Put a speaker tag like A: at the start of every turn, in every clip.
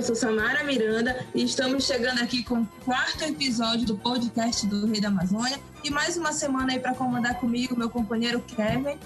A: eu sou Samara Miranda e estamos chegando aqui com o quarto episódio do podcast do Rei da Amazônia e mais uma semana aí para comandar comigo meu companheiro Kevin.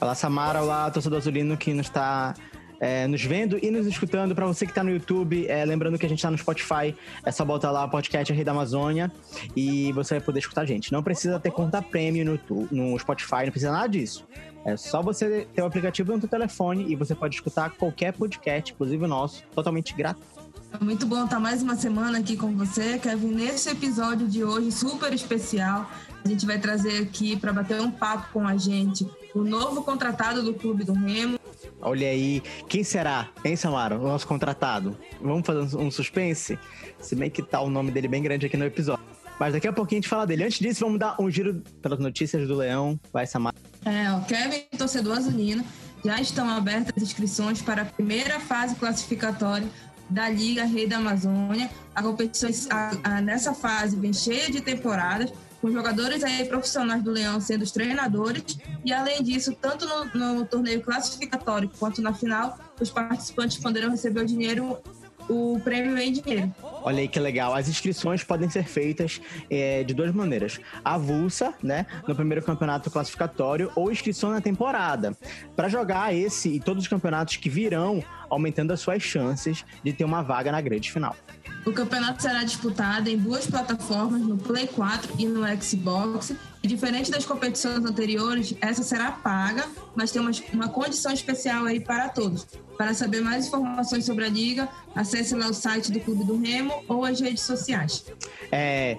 B: Olá Samara, olá torcedor azulino que nos está é, nos vendo e nos escutando. Para você que está no YouTube, é, lembrando que a gente está no Spotify, é só botar lá podcast Rei da Amazônia e você vai poder escutar a gente. Não precisa ter conta premium no, no Spotify, não precisa nada disso. É só você ter o aplicativo no seu telefone e você pode escutar qualquer podcast, inclusive o nosso, totalmente gratuito.
A: Muito bom estar mais uma semana aqui com você, Kevin. Nesse episódio de hoje, super especial, a gente vai trazer aqui para bater um papo com a gente o novo contratado do Clube do Remo.
B: Olha aí, quem será, hein, Samara? O nosso contratado. Vamos fazer um suspense? Se bem que tá o nome dele bem grande aqui no episódio. Mas daqui a pouquinho a gente fala dele. Antes disso, vamos dar um giro pelas notícias do Leão. Vai, Samara.
A: É, o Kevin, torcedor azulino, já estão abertas as inscrições para a primeira fase classificatória da Liga Rei da Amazônia. A competição a, a, nessa fase vem cheia de temporadas, com jogadores aí profissionais do Leão sendo os treinadores. E além disso, tanto no, no torneio classificatório quanto na final, os participantes poderão receber o dinheiro o prêmio em dinheiro.
B: Olha aí que legal. As inscrições podem ser feitas é, de duas maneiras: avulsa, né, no primeiro campeonato classificatório, ou inscrição na temporada. Para jogar esse e todos os campeonatos que virão, aumentando as suas chances de ter uma vaga na grande final.
A: O campeonato será disputado em duas plataformas, no Play 4 e no Xbox. E diferente das competições anteriores, essa será paga, mas tem uma, uma condição especial aí para todos. Para saber mais informações sobre a liga, acesse lá o site do Clube do Remo ou as redes sociais.
B: É,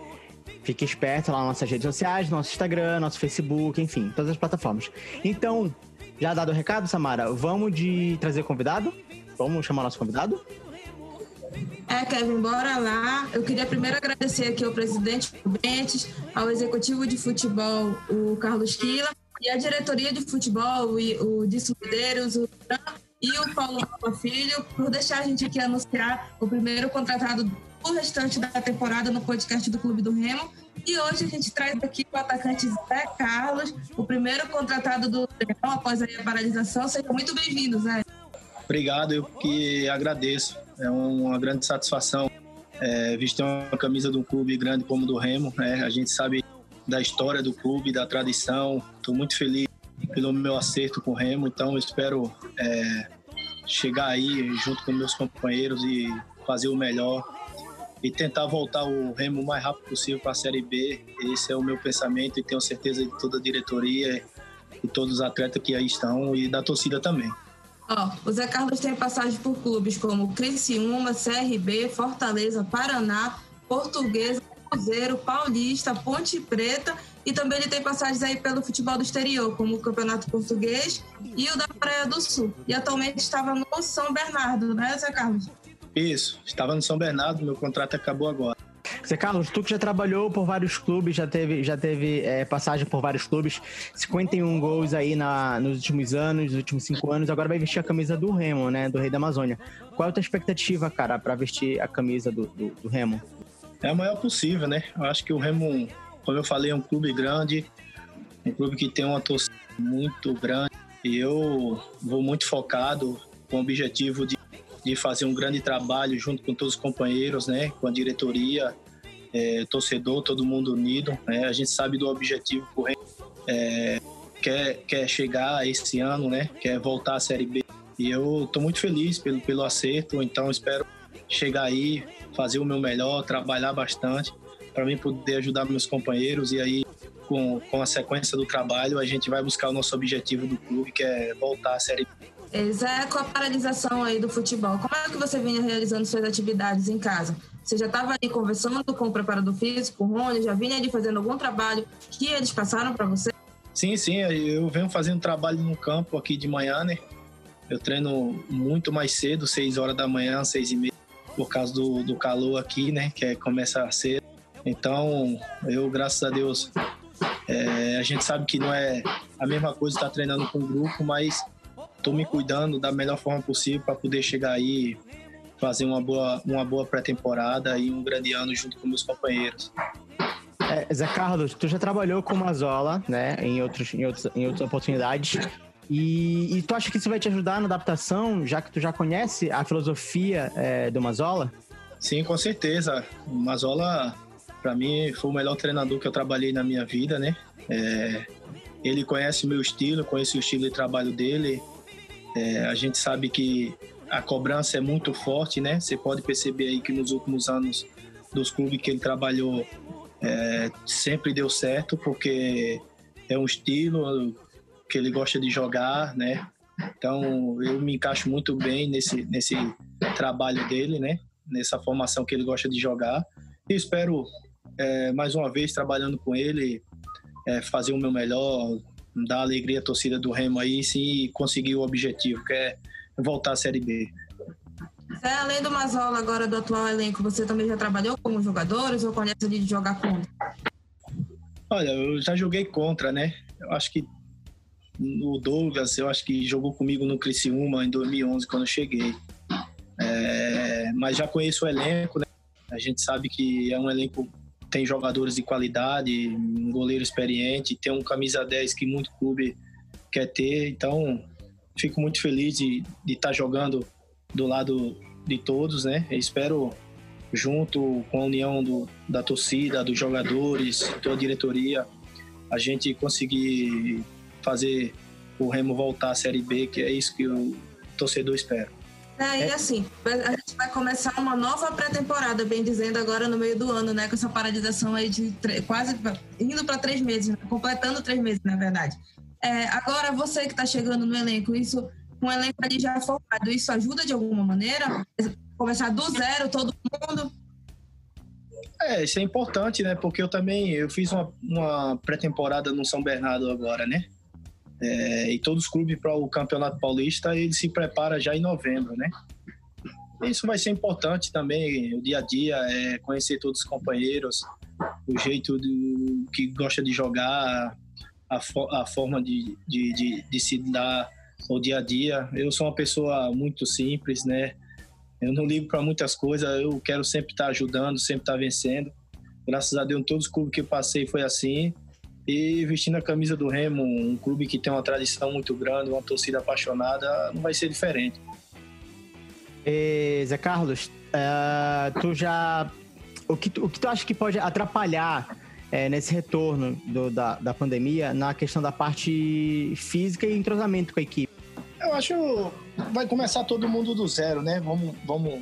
B: fique esperto lá nas nossas redes sociais, nosso Instagram, nosso Facebook, enfim, todas as plataformas. Então, já dado o recado, Samara, vamos de trazer convidado? Vamos chamar nosso convidado?
A: É, Kevin, bora lá. Eu queria primeiro agradecer aqui ao presidente Bentes, ao executivo de futebol, o Carlos Quila, e à diretoria de futebol, o Disso Medeiros, o e o Paulo Filho, por deixar a gente aqui anunciar o primeiro contratado do restante da temporada no podcast do Clube do Remo. E hoje a gente traz aqui o atacante Zé Carlos, o primeiro contratado do Remo após a paralisação. Sejam muito bem-vindos, Zé.
C: Obrigado, eu que agradeço. É uma grande satisfação é, vestir uma camisa de um clube grande como o do Remo. Né? A gente sabe da história do clube, da tradição. Estou muito feliz pelo meu acerto com o Remo, então espero é, chegar aí junto com meus companheiros e fazer o melhor e tentar voltar o Remo o mais rápido possível para a Série B. Esse é o meu pensamento e tenho certeza de toda a diretoria e todos os atletas que aí estão e da torcida também.
A: Ó, o Zé Carlos tem passagem por clubes como Criciúma, CRB, Fortaleza, Paraná, Portuguesa, Cruzeiro, Paulista, Ponte Preta e também ele tem passagens aí pelo futebol do exterior, como o Campeonato Português e o da Praia do Sul. E atualmente estava no São Bernardo, né, Zé Carlos?
C: Isso, estava no São Bernardo, meu contrato acabou agora.
B: Zé Carlos, tu que já trabalhou por vários clubes, já teve, já teve é, passagem por vários clubes, 51 gols aí na, nos últimos anos, nos últimos cinco anos, agora vai vestir a camisa do Remo, né? Do Rei da Amazônia. Qual é a tua expectativa, cara, para vestir a camisa do, do, do, Remo?
C: É a maior possível, né? Eu acho que o Remo, como eu falei, é um clube grande, um clube que tem uma torcida muito grande, e eu vou muito focado com o objetivo de de fazer um grande trabalho junto com todos os companheiros, né, com a diretoria, é, torcedor, todo mundo unido. Né? A gente sabe do objetivo é, quer, quer chegar esse ano, né? Quer voltar à Série B. E eu estou muito feliz pelo, pelo acerto, então espero chegar aí, fazer o meu melhor, trabalhar bastante para mim poder ajudar meus companheiros e aí com, com a sequência do trabalho a gente vai buscar o nosso objetivo do clube que é voltar à Série B.
A: Zé, com a paralisação aí do futebol, como é que você vinha realizando suas atividades em casa? Você já estava aí conversando com o preparador físico, o Rony, já vinha ali fazendo algum trabalho que eles passaram para você?
C: Sim, sim, eu venho fazendo trabalho no campo aqui de manhã, né? Eu treino muito mais cedo, 6 horas da manhã, 6 e meia, por causa do, do calor aqui, né? Que é, começa cedo. Então, eu, graças a Deus, é, a gente sabe que não é a mesma coisa estar treinando com um grupo, mas estou me cuidando da melhor forma possível para poder chegar aí fazer uma boa, uma boa pré-temporada e um grande ano junto com meus companheiros.
B: É, Zé Carlos, tu já trabalhou com Mazola, né, em, outros, em, outros, em outras oportunidades. E, e, tu acha que isso vai te ajudar na adaptação, já que tu já conhece a filosofia é, do Mazola?
C: Sim, com certeza. O Mazola, para mim, foi o melhor treinador que eu trabalhei na minha vida, né? É, ele conhece o meu estilo, conhece o estilo de trabalho dele. É, a gente sabe que a cobrança é muito forte, né? Você pode perceber aí que nos últimos anos dos clubes que ele trabalhou é, sempre deu certo, porque é um estilo que ele gosta de jogar, né? Então eu me encaixo muito bem nesse, nesse trabalho dele, né? Nessa formação que ele gosta de jogar. E espero é, mais uma vez trabalhando com ele é, fazer o meu melhor, dar alegria à torcida do Remo aí e conseguir o objetivo, que é voltar à Série B.
A: É, além do Mazola agora do atual elenco, você também já trabalhou como jogadores ou conhece de jogar contra?
C: Olha, eu já joguei contra, né? Eu acho que o Douglas, eu acho que jogou comigo no Criciúma em 2011, quando eu cheguei. É, mas já conheço o elenco, né? A gente sabe que é um elenco tem jogadores de qualidade, um goleiro experiente, tem um camisa 10 que muito clube quer ter. Então, fico muito feliz de estar tá jogando do lado de todos, né? Eu espero, junto com a união do, da torcida, dos jogadores, toda a diretoria, a gente conseguir fazer o Remo voltar à Série B, que é isso que o torcedor espera.
A: É, e assim, a gente vai começar uma nova pré-temporada, bem dizendo, agora no meio do ano, né? Com essa paralisação aí de quase indo para três meses, né? completando três meses, na verdade. É, agora, você que está chegando no elenco, isso, um elenco ali já formado, isso ajuda de alguma maneira? Começar do zero, todo mundo?
C: É, isso é importante, né? Porque eu também eu fiz uma, uma pré-temporada no São Bernardo agora, né? É, e todos os clubes para o Campeonato Paulista, ele se prepara já em novembro, né? Isso vai ser importante também, o dia a dia, é conhecer todos os companheiros, o jeito do, que gosta de jogar, a, a forma de, de, de, de se dar o dia a dia. Eu sou uma pessoa muito simples, né? Eu não ligo para muitas coisas, eu quero sempre estar ajudando, sempre estar vencendo. Graças a Deus, em todos os clubes que eu passei foi assim. E vestindo a camisa do Remo, um clube que tem uma tradição muito grande, uma torcida apaixonada, não vai ser diferente.
B: E, Zé Carlos, uh, tu já. O que tu, o que tu acha que pode atrapalhar é, nesse retorno do, da, da pandemia na questão da parte física e entrosamento com a equipe?
C: Eu acho vai começar todo mundo do zero, né? Vamos, vamos,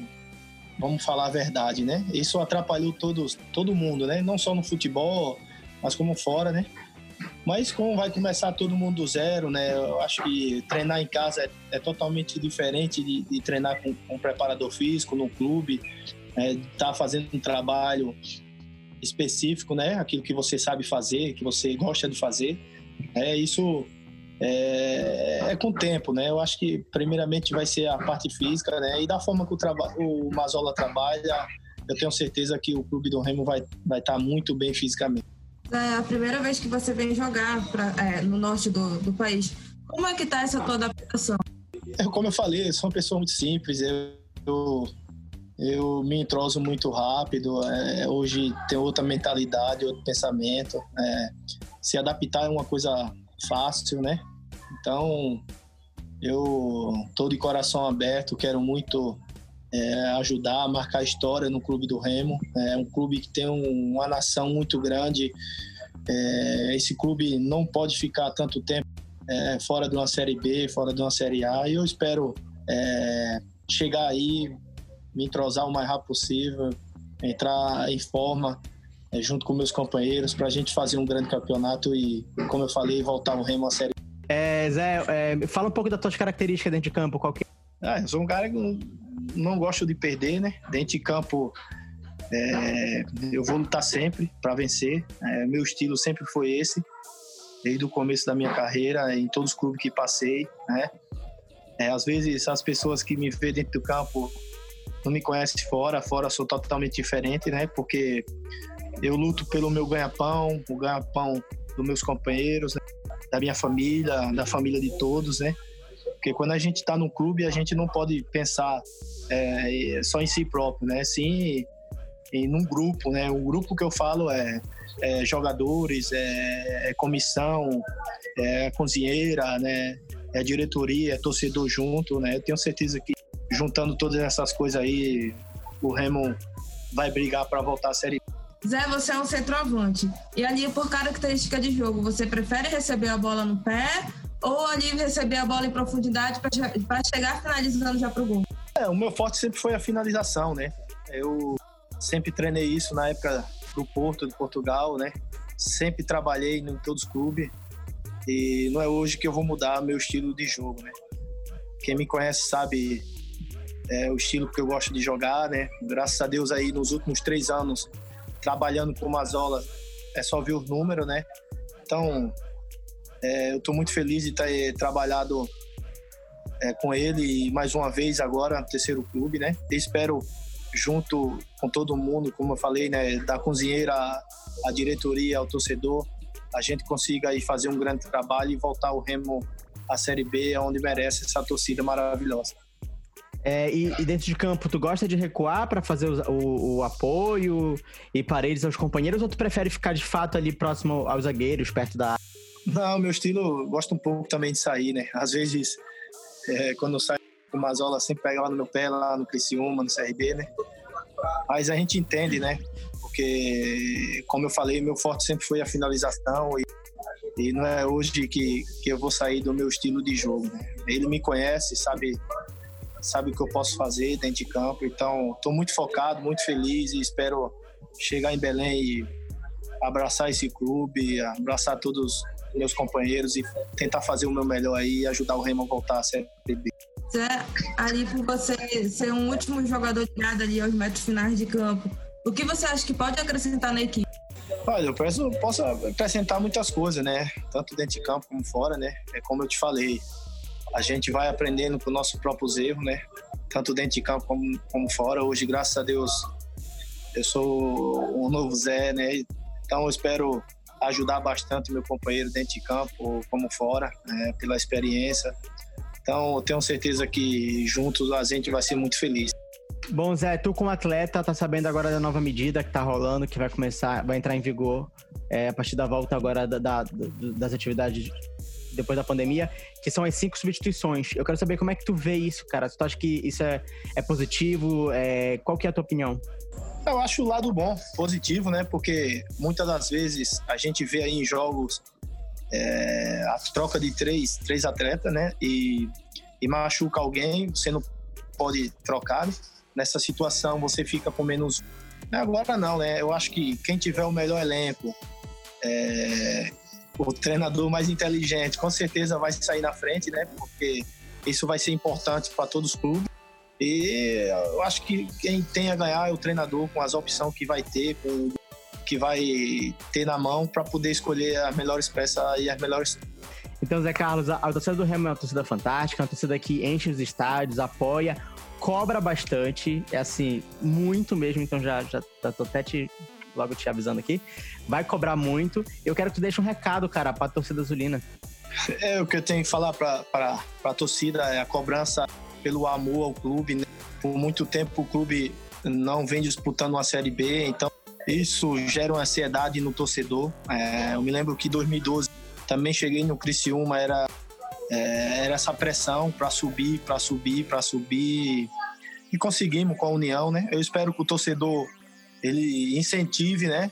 C: vamos falar a verdade, né? Isso atrapalhou todos, todo mundo, né? Não só no futebol, mas como fora, né? Mas como vai começar todo mundo do zero, né? Eu acho que treinar em casa é, é totalmente diferente de, de treinar com, com, um preparador físico no clube, é, tá fazendo um trabalho específico, né? Aquilo que você sabe fazer, que você gosta de fazer. É isso é, é, com o tempo, né? Eu acho que primeiramente vai ser a parte física, né? E da forma que o, o Mazola trabalha, eu tenho certeza que o clube do Remo vai vai estar tá muito bem fisicamente.
A: É a primeira vez que você vem jogar pra, é, no norte do, do país. Como é que tá essa tua adaptação?
C: É, como eu falei, eu sou uma pessoa muito simples. Eu, eu, eu me entroso muito rápido. É, hoje tem outra mentalidade, outro pensamento. É, se adaptar é uma coisa fácil, né? Então, eu tô de coração aberto, quero muito é, ajudar a marcar história no clube do Remo. É um clube que tem um, uma nação muito grande. É, esse clube não pode ficar tanto tempo é, fora de uma Série B, fora de uma Série A. E eu espero é, chegar aí, me entrosar o mais rápido possível, entrar em forma é, junto com meus companheiros para a gente fazer um grande campeonato e, como eu falei, voltar o Remo à Série
B: é, Zé, é, fala um pouco das tuas características dentro de campo. Qual que...
C: ah, eu sou um cara que não gosto de perder, né? Dentro de campo, é, eu vou lutar sempre para vencer. É, meu estilo sempre foi esse, desde o começo da minha carreira, em todos os clubes que passei, né? É, às vezes as pessoas que me vêem dentro do campo não me conhecem fora, fora sou totalmente diferente, né? Porque eu luto pelo meu ganha-pão, o ganha-pão dos meus companheiros, né? da minha família, da família de todos, né? Porque quando a gente está no clube, a gente não pode pensar é, só em si próprio, né? Sim, em num grupo, né? O grupo que eu falo é, é jogadores, é, é, comissão, é cozinheira, né? é diretoria, é torcedor junto, né? Eu tenho certeza que juntando todas essas coisas aí, o Remo vai brigar para voltar à Série
A: Zé, você é um centroavante. E ali, por característica de jogo, você prefere receber a bola no pé ou ali receber a bola em profundidade para chegar finalizando já para o gol?
C: É, o meu forte sempre foi a finalização, né? Eu sempre treinei isso na época do Porto, de Portugal, né? Sempre trabalhei em todos os clubes e não é hoje que eu vou mudar meu estilo de jogo, né? Quem me conhece sabe é, o estilo que eu gosto de jogar, né? Graças a Deus aí nos últimos três anos trabalhando com o Mazola é só ver os números, né? Então é, eu estou muito feliz de ter trabalhado é, com ele mais uma vez agora no terceiro clube, né? Espero junto com todo mundo, como eu falei, né, da cozinheira à diretoria, ao torcedor, a gente consiga aí fazer um grande trabalho e voltar o Remo à Série B, onde merece essa torcida maravilhosa.
B: É, e, e, dentro de campo, tu gosta de recuar para fazer o, o, o, apoio e paredes aos companheiros, ou tu prefere ficar de fato ali próximo aos zagueiros, perto da área?
C: Não, meu estilo, gosto um pouco também de sair, né? Às vezes, é, quando eu saio com o Mazola, sempre pega lá no meu pé, lá no Criciúma, no CRB, né? Mas a gente entende, né? Porque, como eu falei, meu forte sempre foi a finalização e, e não é hoje que, que eu vou sair do meu estilo de jogo, né? Ele me conhece, sabe sabe o que eu posso fazer dentro de campo. Então, estou muito focado, muito feliz e espero chegar em Belém e abraçar esse clube, abraçar todos os meus companheiros e tentar fazer o meu melhor aí e ajudar o a voltar a Série B.
A: Zé, ali por você ser um último jogador de nada ali aos metros finais de campo, o que você acha que pode acrescentar na equipe?
C: Olha, eu posso, posso acrescentar muitas coisas, né? Tanto dentro de campo como fora, né? É como eu te falei, a gente vai aprendendo com nossos próprios erros, né? Tanto dentro de campo como, como fora. Hoje, graças a Deus, eu sou um novo Zé, né? Então, eu espero ajudar bastante meu companheiro dentro de campo como fora, né? pela experiência. Então, eu tenho certeza que juntos a gente vai ser muito feliz.
B: Bom, Zé, tu como atleta tá sabendo agora da nova medida que tá rolando, que vai começar, vai entrar em vigor é, a partir da volta agora da, da, das atividades depois da pandemia, que são as cinco substituições. Eu quero saber como é que tu vê isso, cara. Tu acha que isso é, é positivo? É, qual que é a tua opinião?
C: Eu acho o lado bom, positivo, né? Porque muitas das vezes a gente vê aí em jogos é, a troca de três, três atletas, né? E, e machuca alguém, você não pode trocar. Nessa situação você fica com menos. Agora não, né? Eu acho que quem tiver o melhor elenco, é, o treinador mais inteligente com certeza vai sair na frente, né? Porque isso vai ser importante para todos os clubes. E eu acho que quem tem a ganhar é o treinador com as opções que vai ter, com que vai ter na mão para poder escolher as melhores peças e as melhores.
B: Então, Zé Carlos, a, a torcida do Remo é uma torcida fantástica, uma torcida que enche os estádios, apoia, cobra bastante, é assim, muito mesmo. Então, já, já, tô até te logo te avisando aqui, vai cobrar muito. Eu quero que tu deixe um recado, cara, pra torcida azulina.
C: É, o que eu tenho que falar pra, pra, pra torcida é a cobrança pelo amor ao clube. Né? Por muito tempo o clube não vem disputando uma Série B, então isso gera uma ansiedade no torcedor. É, eu me lembro que em 2012 também cheguei no Criciúma, era, é, era essa pressão para subir, para subir, para subir. E conseguimos com a União, né? Eu espero que o torcedor ele incentive, né?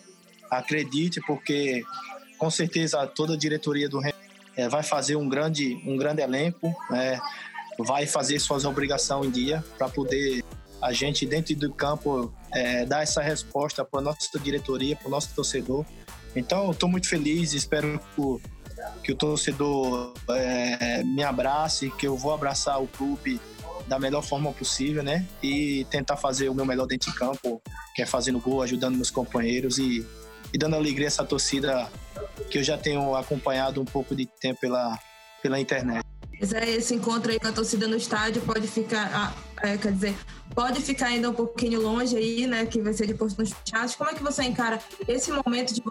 C: Acredite, porque com certeza toda a diretoria do Remo é, vai fazer um grande, um grande elenco, né? vai fazer suas obrigações em dia para poder a gente dentro do campo é, dar essa resposta para nossa diretoria, para o nosso torcedor. Então, estou muito feliz, espero que o, que o torcedor é, me abrace, que eu vou abraçar o clube da melhor forma possível, né? E tentar fazer o meu melhor dentro de campo, que é fazendo gol, ajudando meus companheiros e, e dando alegria a essa torcida que eu já tenho acompanhado um pouco de tempo pela, pela internet.
A: Esse encontro aí com a torcida no estádio pode ficar, ah, é, quer dizer, pode ficar ainda um pouquinho longe aí, né? Que vai ser de posto nos fechados. Como é que você encara esse momento de,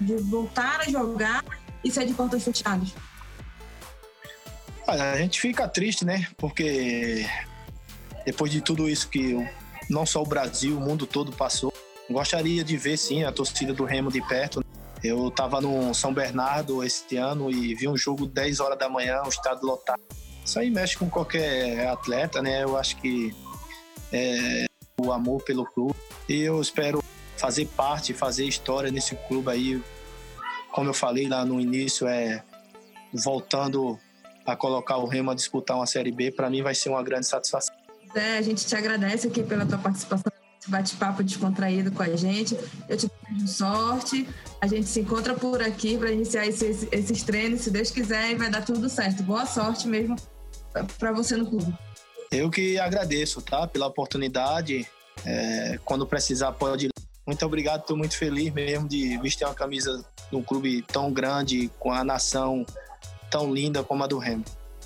A: de voltar a jogar e ser de portões fechados?
C: A gente fica triste, né? Porque depois de tudo isso que não só o Brasil, o mundo todo passou, gostaria de ver sim a torcida do Remo de perto. Eu estava no São Bernardo esse ano e vi um jogo 10 horas da manhã, um estado lotado. Isso aí mexe com qualquer atleta, né? Eu acho que é o amor pelo clube. E eu espero fazer parte, fazer história nesse clube aí. Como eu falei lá no início, é voltando a colocar o Remo a disputar uma Série B, para mim vai ser uma grande satisfação.
A: É, a gente te agradece aqui pela tua participação esse bate-papo descontraído com a gente. Eu te desejo sorte. A gente se encontra por aqui para iniciar esses, esses treinos, se Deus quiser, e vai dar tudo certo. Boa sorte mesmo para você no clube.
C: Eu que agradeço, tá? Pela oportunidade. É, quando precisar, pode ir. Muito obrigado, estou muito feliz mesmo de vestir uma camisa de um clube tão grande, com a nação tão linda como a do Remo.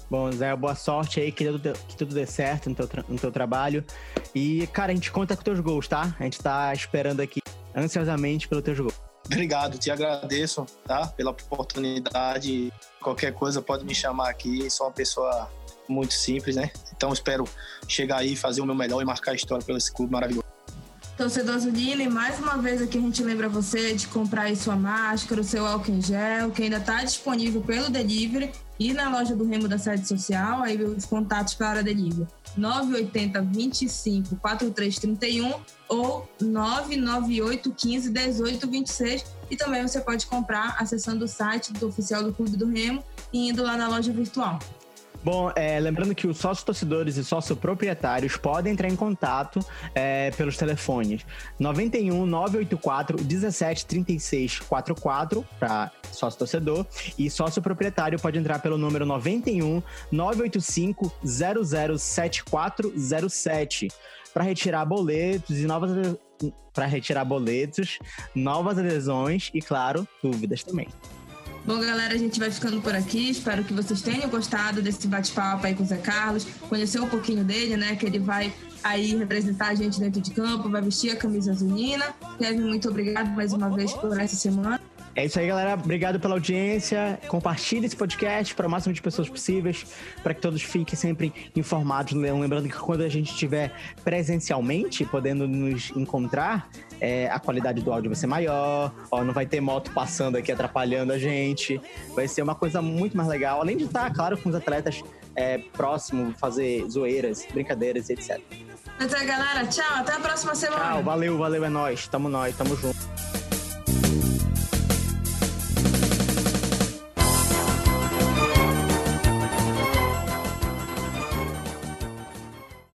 B: Bom, Zé, boa sorte aí, que tudo, que tudo dê certo no teu, no teu trabalho. E, cara, a gente conta com teus gols, tá? A gente tá esperando aqui ansiosamente pelo teus gols.
C: Obrigado, te agradeço, tá? Pela oportunidade. Qualquer coisa pode me chamar aqui. Sou uma pessoa muito simples, né? Então espero chegar aí, fazer o meu melhor e marcar a história pelo esse clube maravilhoso.
A: Torcedor Azulino, e mais uma vez aqui a gente lembra você de comprar aí sua máscara, o seu álcool em gel, que ainda está disponível pelo delivery e na loja do Remo da sede social, aí os contatos para delivery. 980 25 4331 ou 998 15 18 26 e também você pode comprar acessando o site do oficial do Clube do Remo e indo lá na loja virtual.
B: Bom, é, lembrando que os sócios torcedores e sócios proprietários podem entrar em contato é, pelos telefones 91 984 17 36 44 para sócio torcedor e sócio proprietário pode entrar pelo número 91 985 007407 para retirar boletos e novas para retirar boletos, novas adesões e claro, dúvidas também.
A: Bom, galera, a gente vai ficando por aqui. Espero que vocês tenham gostado desse bate-papo aí com o Zé Carlos. Conhecer um pouquinho dele, né? Que ele vai aí representar a gente dentro de campo, vai vestir a camisa azulina. Kevin, muito obrigado mais uma vez por essa semana.
B: É isso aí, galera. Obrigado pela audiência. Compartilhe esse podcast para o máximo de pessoas possíveis, para que todos fiquem sempre informados. Lembrando que quando a gente estiver presencialmente, podendo nos encontrar, é, a qualidade do áudio vai ser maior, ó, não vai ter moto passando aqui atrapalhando a gente. Vai ser uma coisa muito mais legal. Além de estar, claro, com os atletas é, próximo, fazer zoeiras, brincadeiras, etc.
A: Então, galera, tchau. Até a próxima semana.
B: Tchau, valeu, valeu, é nóis. Tamo nós, tamo junto.